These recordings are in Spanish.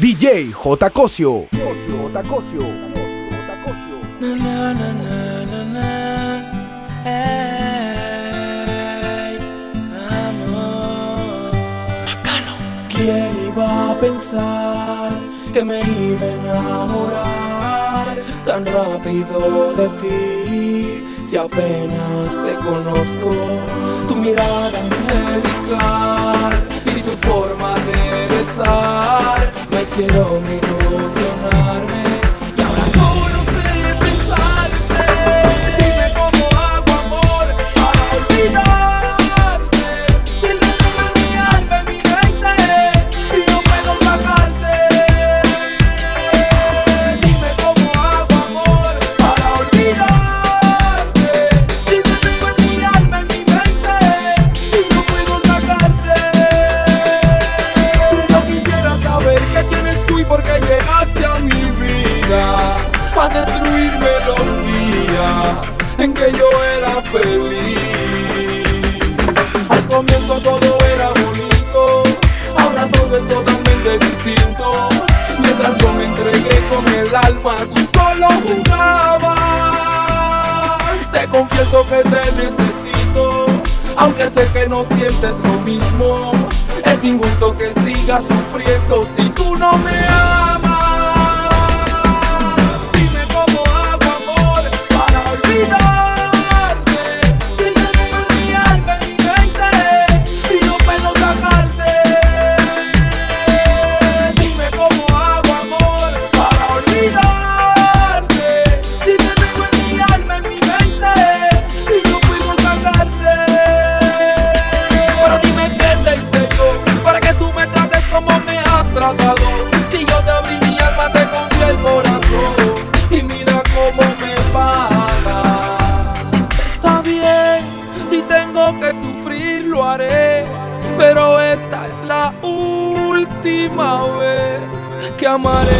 DJ J. Cosio. J. Cosio. ¿Quién iba a pensar que me iba a enamorar tan rápido de ti? Si apenas te conozco, tu mirada angelical y tu forma Mami besar, me hicieron mi luz y dispuesto que siga sufriendo si tú no me amas. আমারে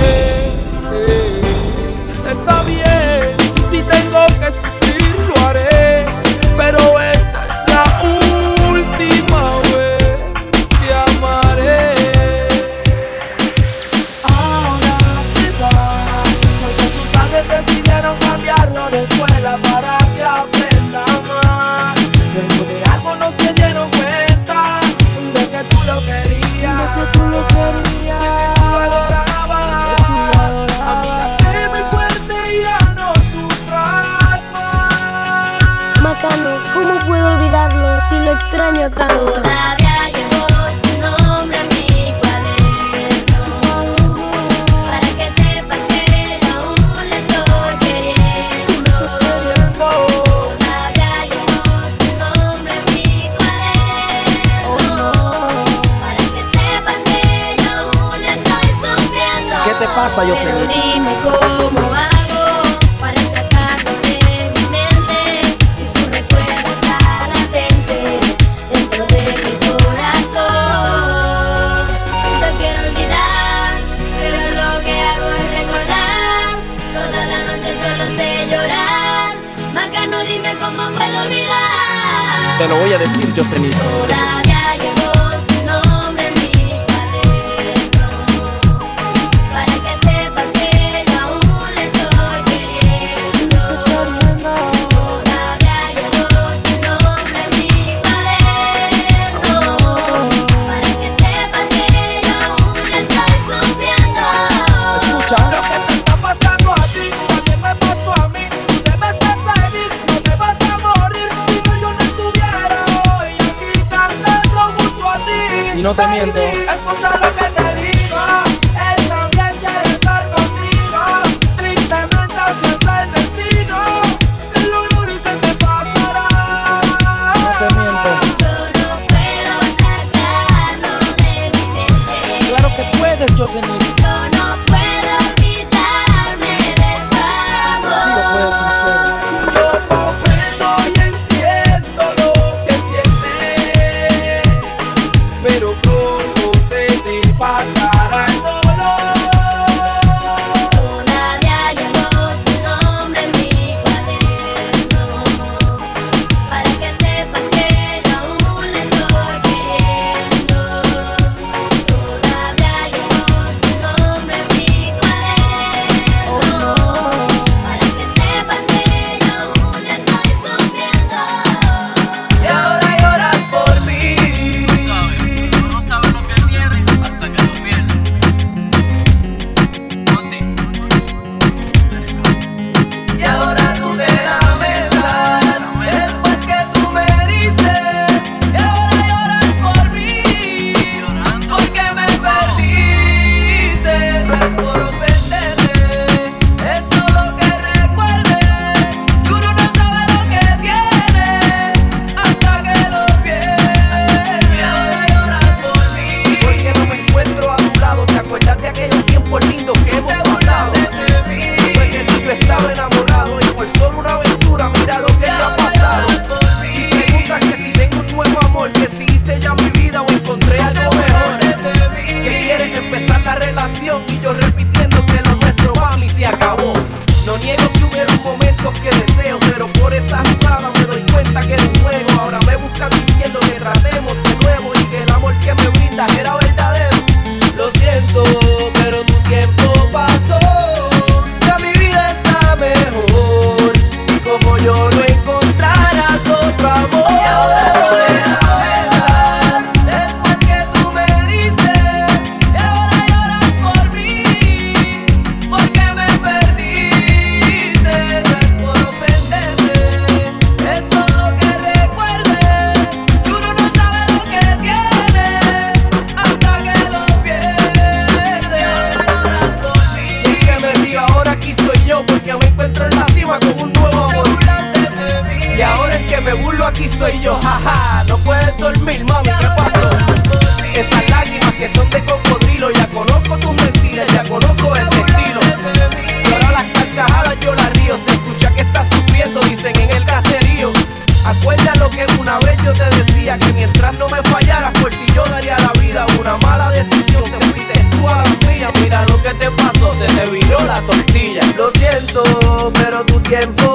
tiempo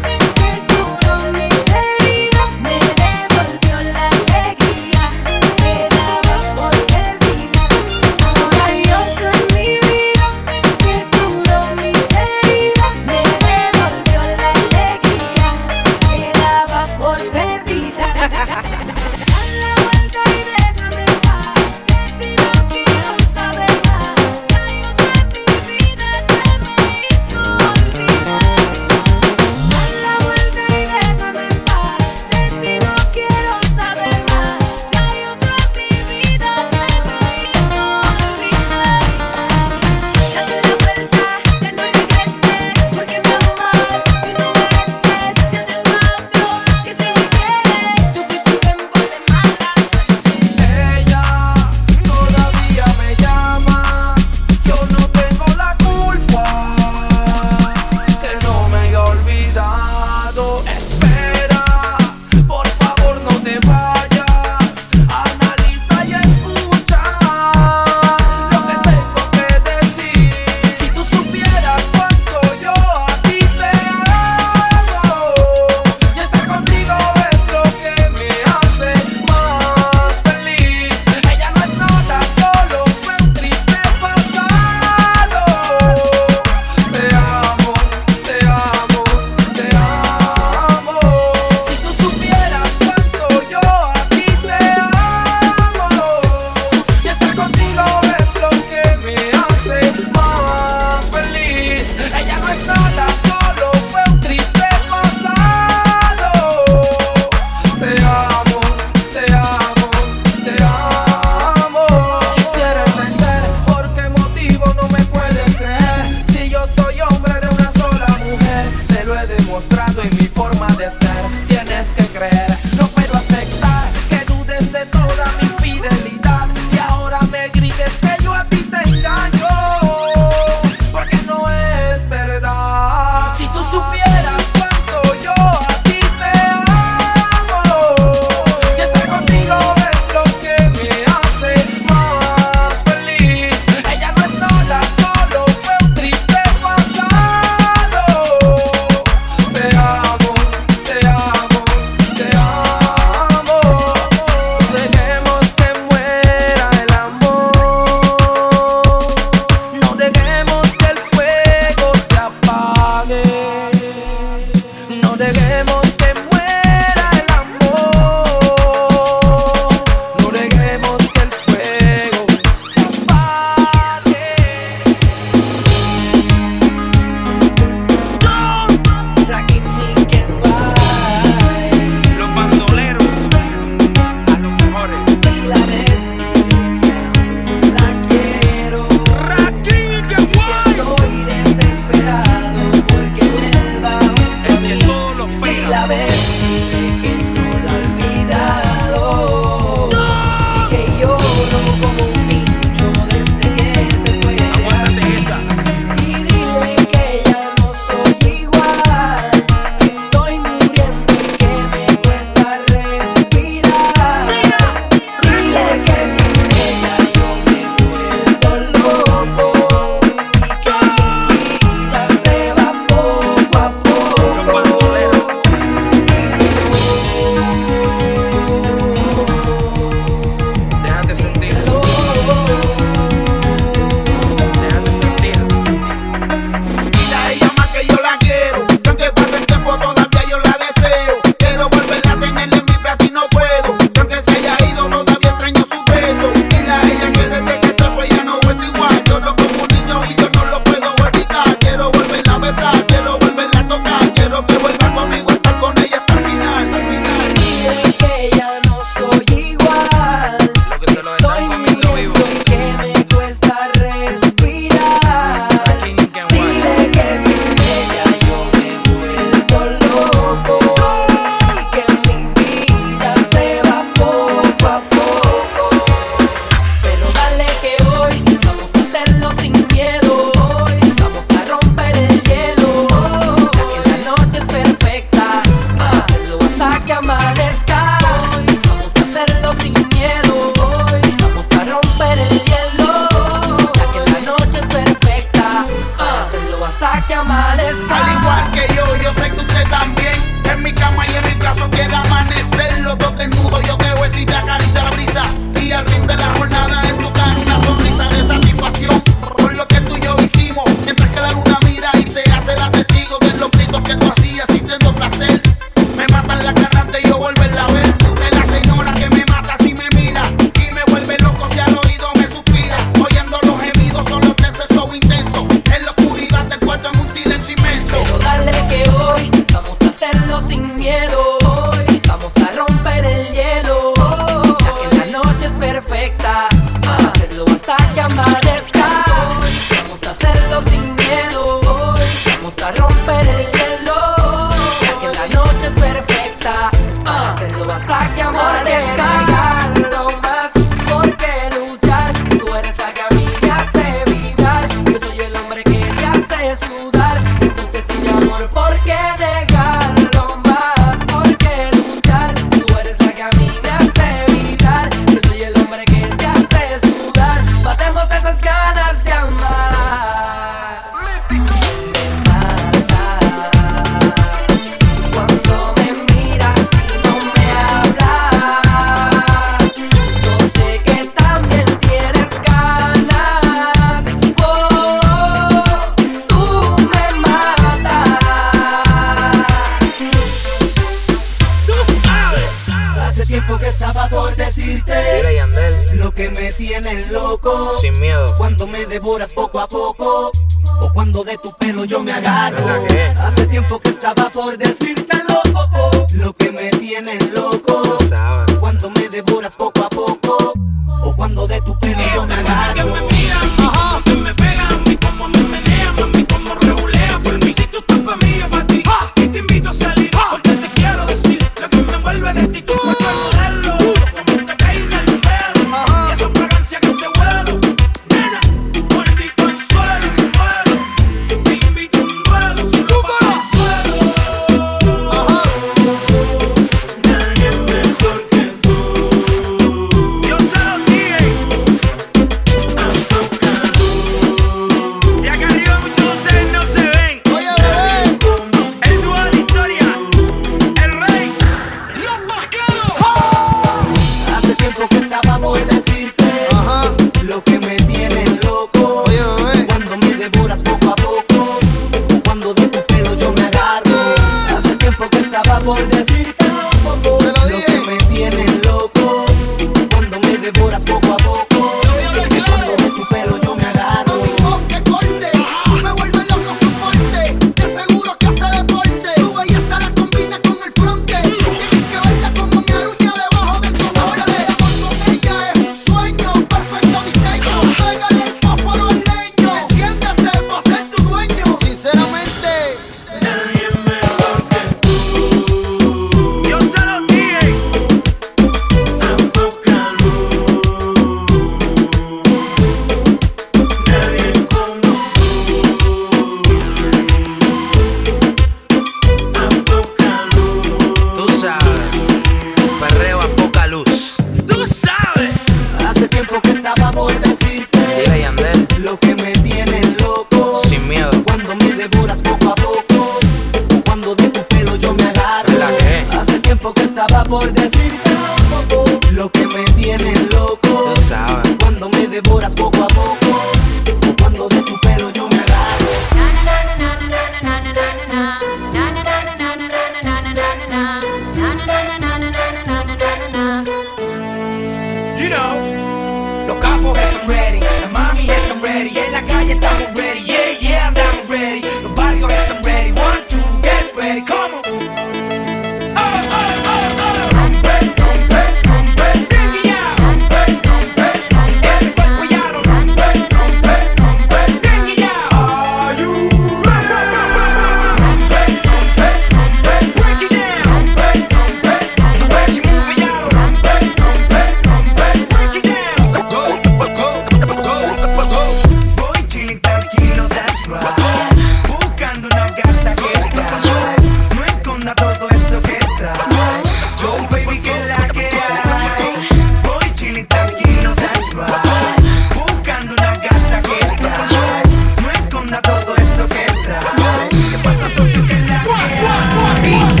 Three.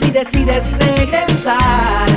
Si decides regresar,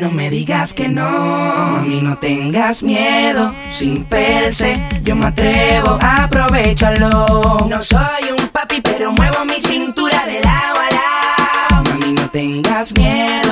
no me digas que no. Mami, no tengas miedo, sin perse, yo me atrevo, aprovechalo. No soy un papi, pero muevo mi cintura de lado a lado. Mami, no tengas miedo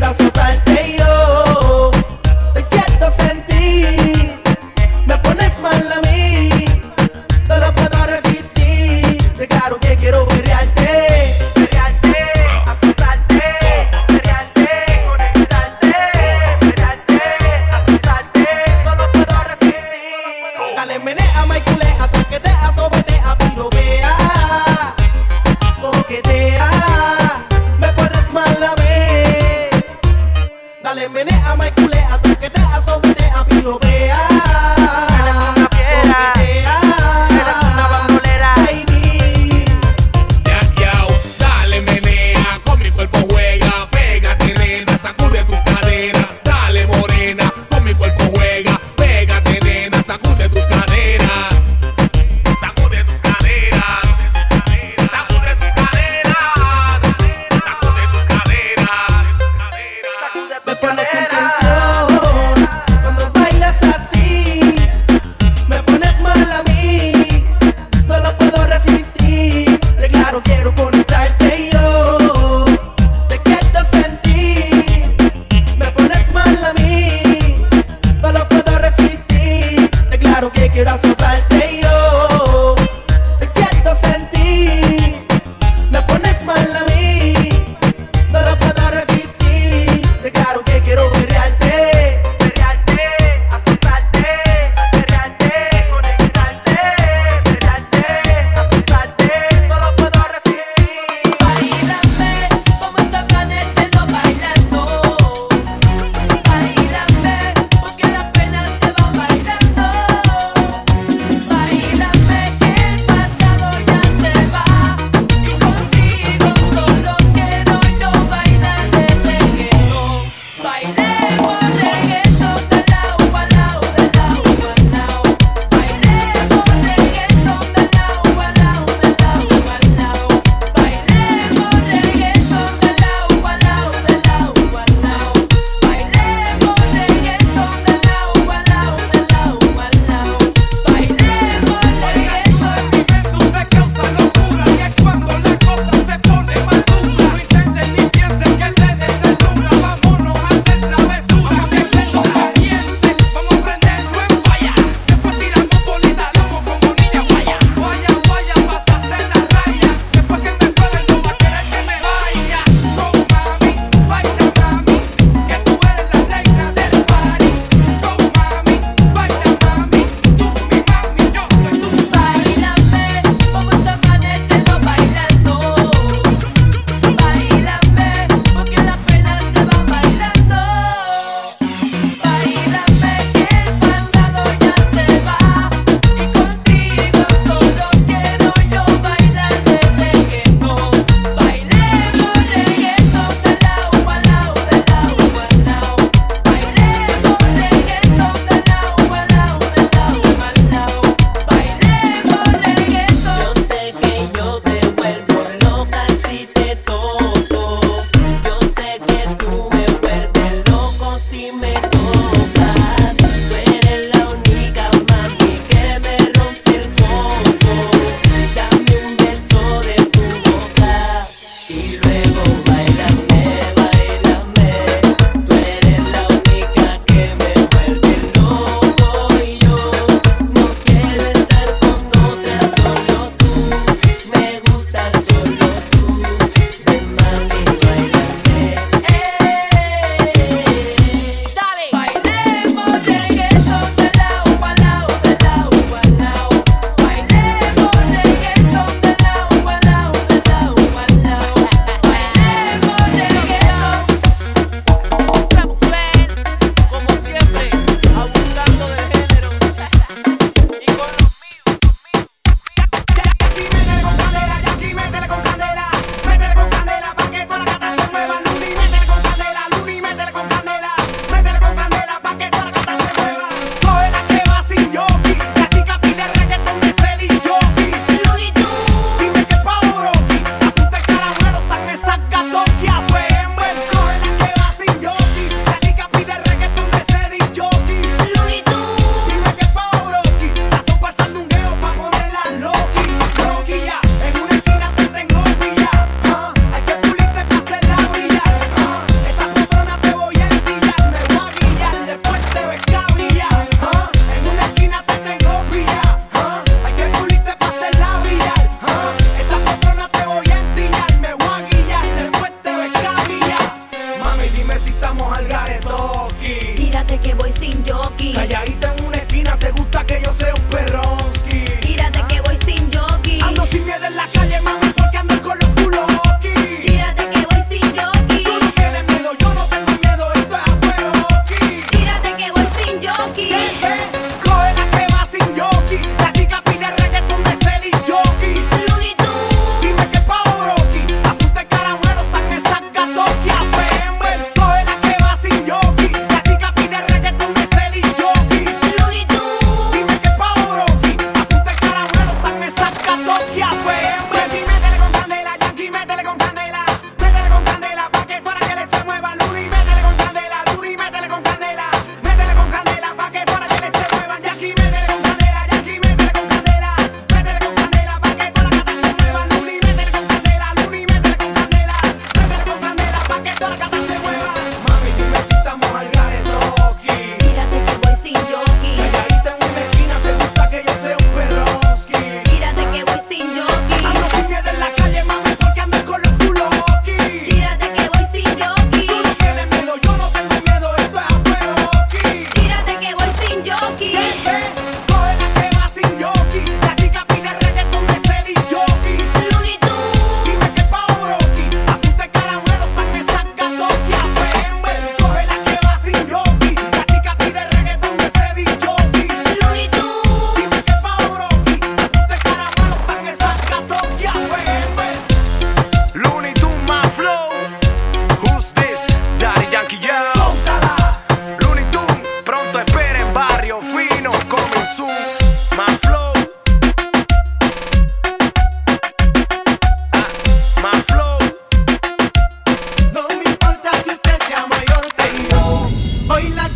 claro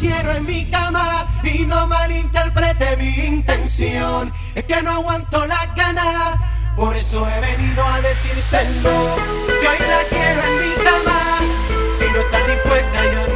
quiero en mi cama y no malinterprete mi intención. Es que no aguanto las ganas, por eso he venido a decírselo. Que hoy la quiero en mi cama, si no estás dispuesta yo no.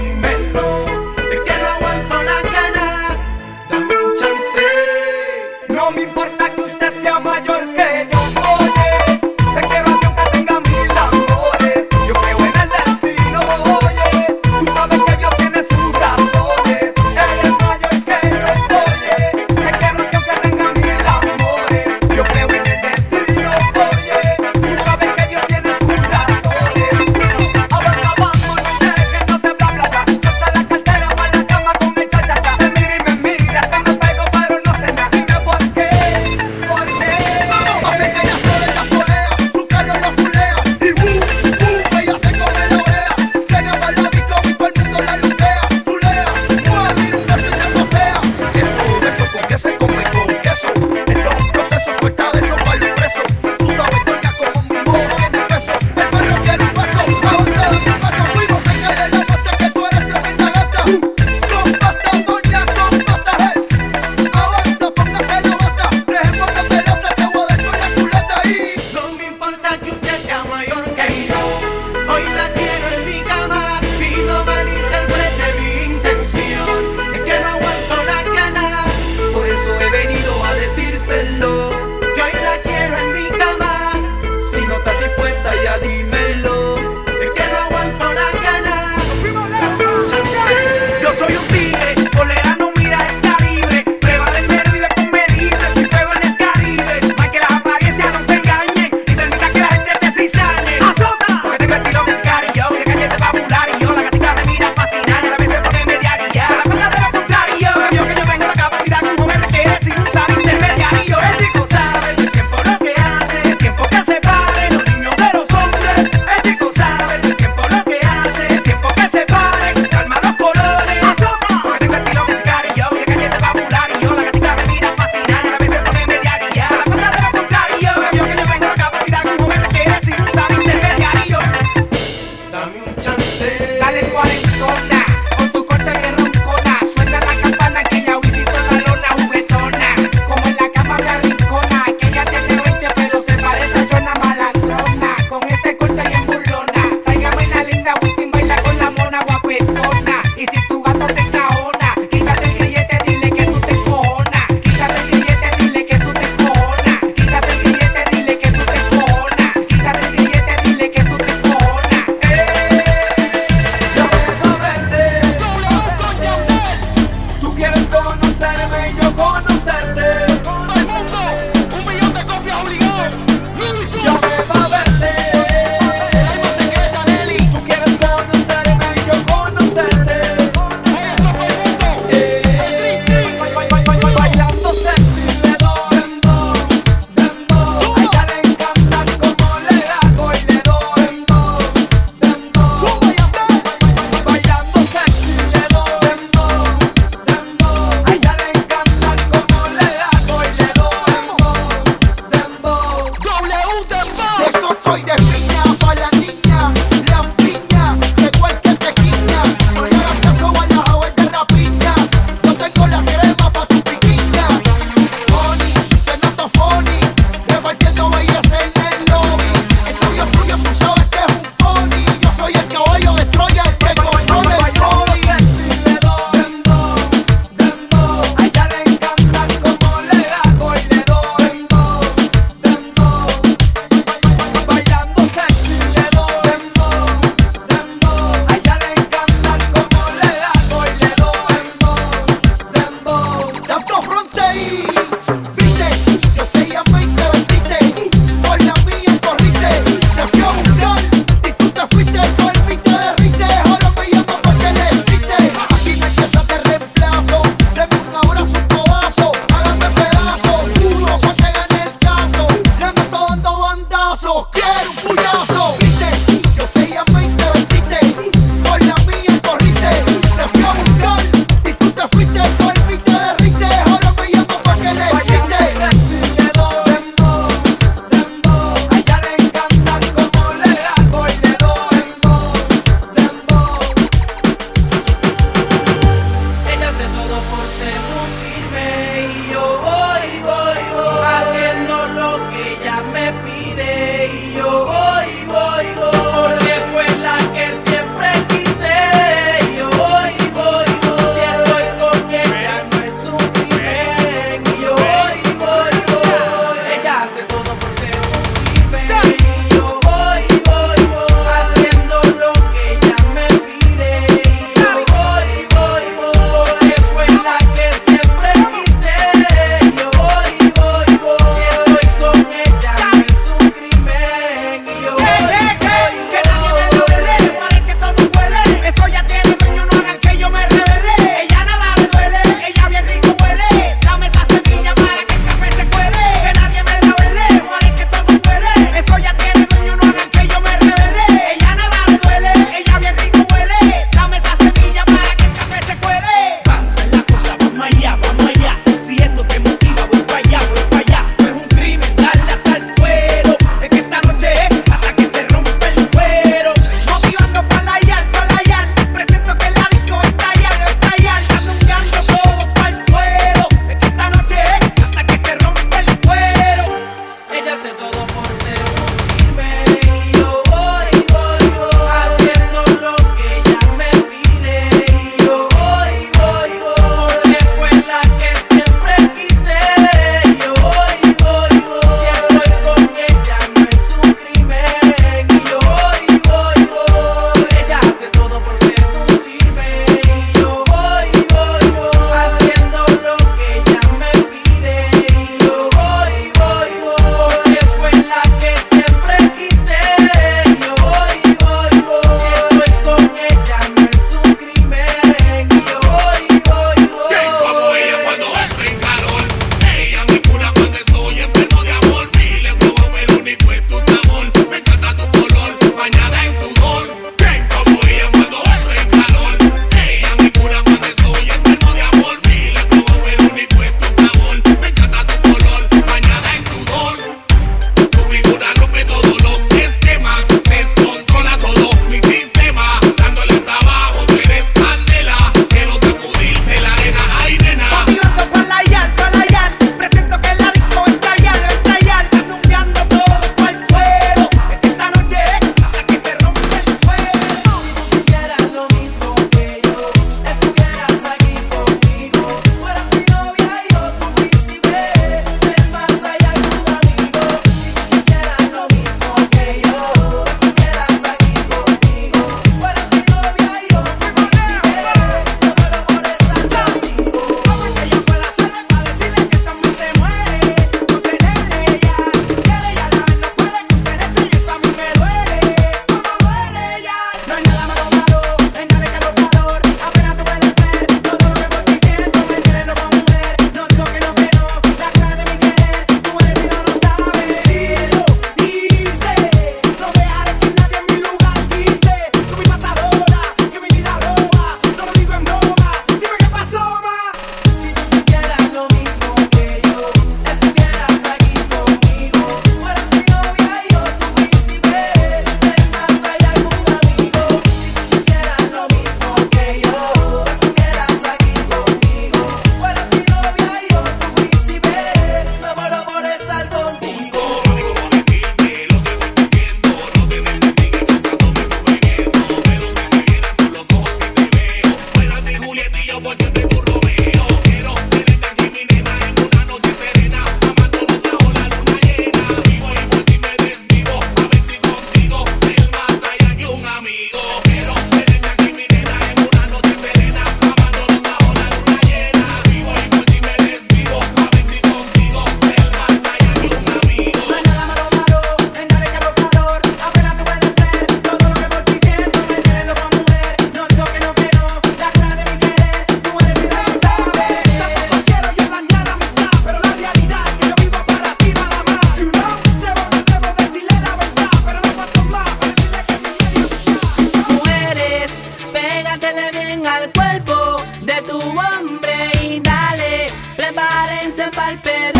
al cuerpo de tu hombre y dale, prepárense para el perro.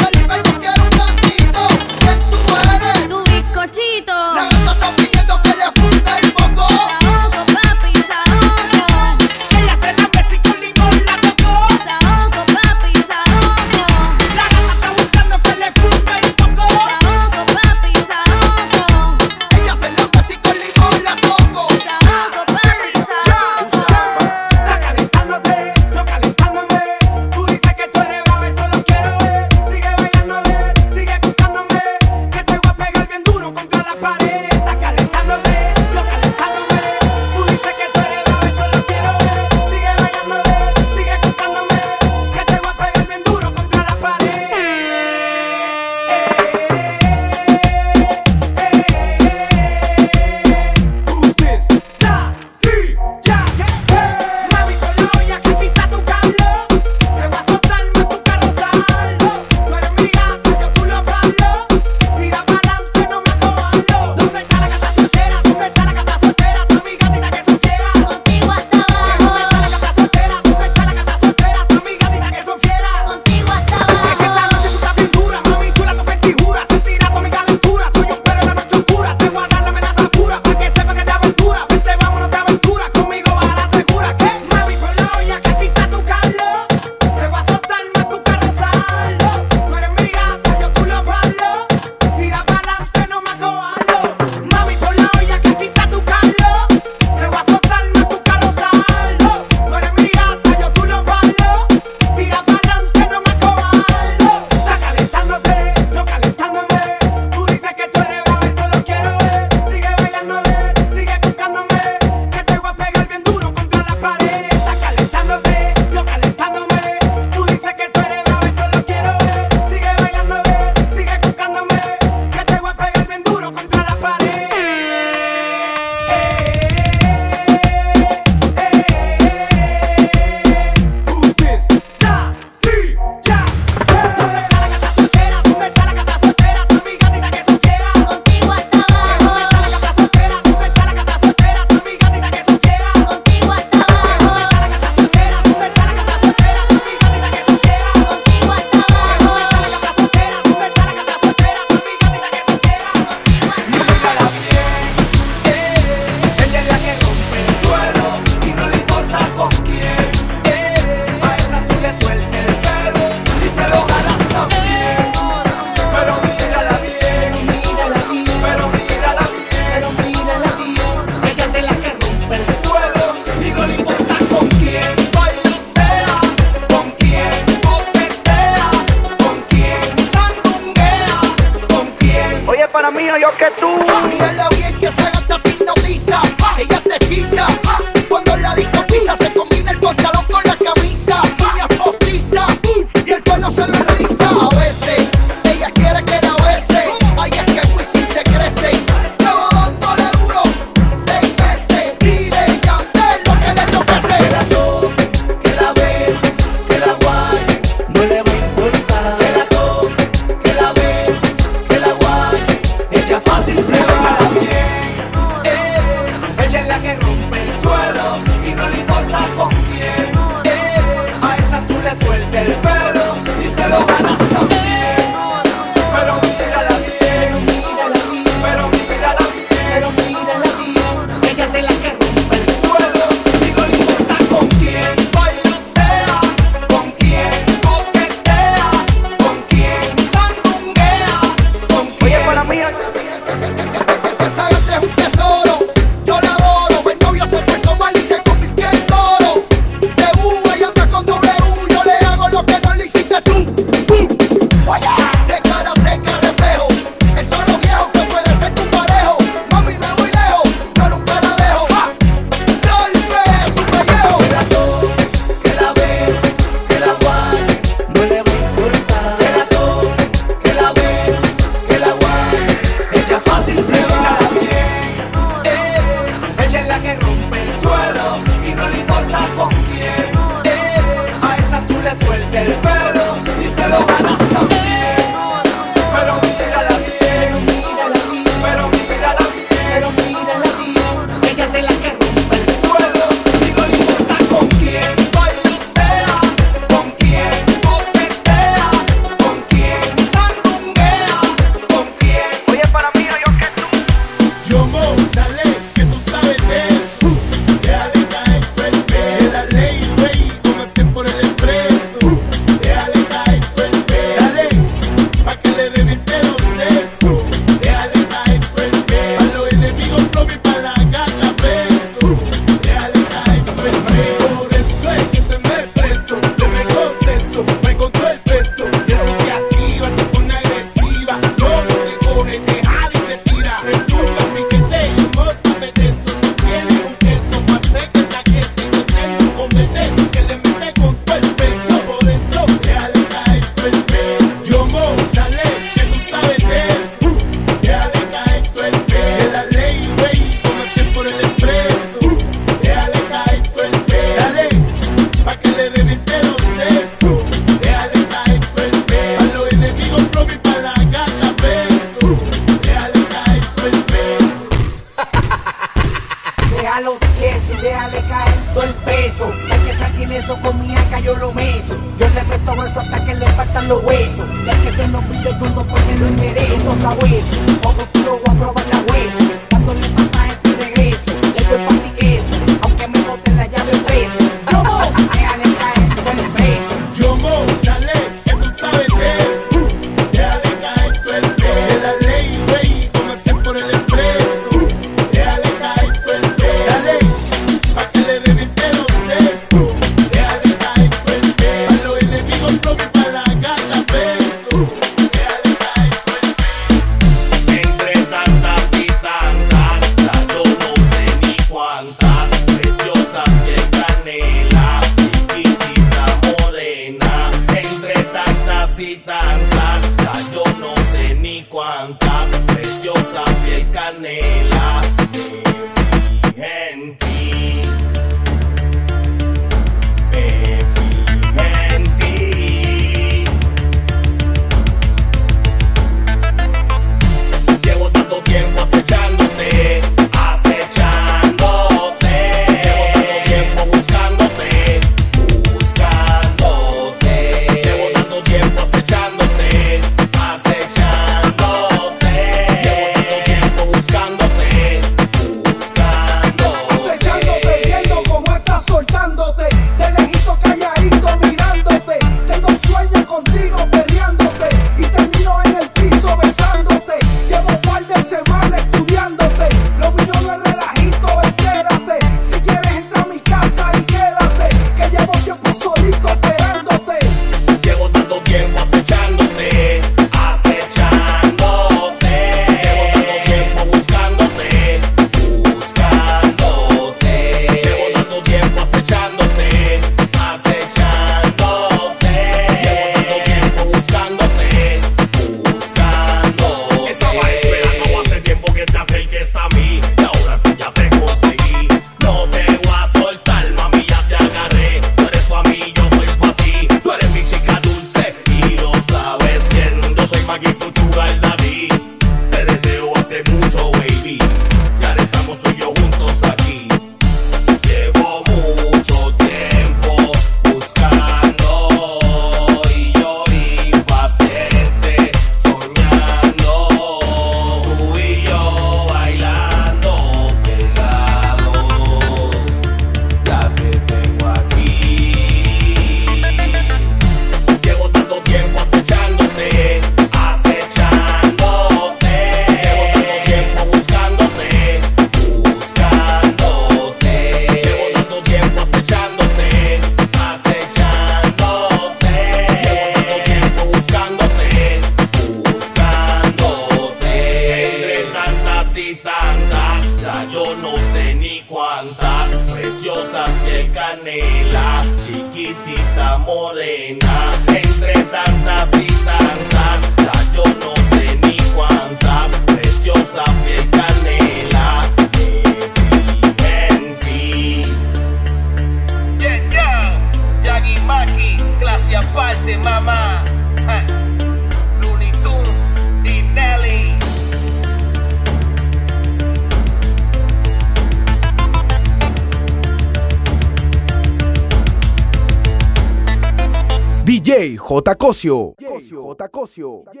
Cosio. J. J. Cosio. J.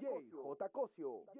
J. J. J.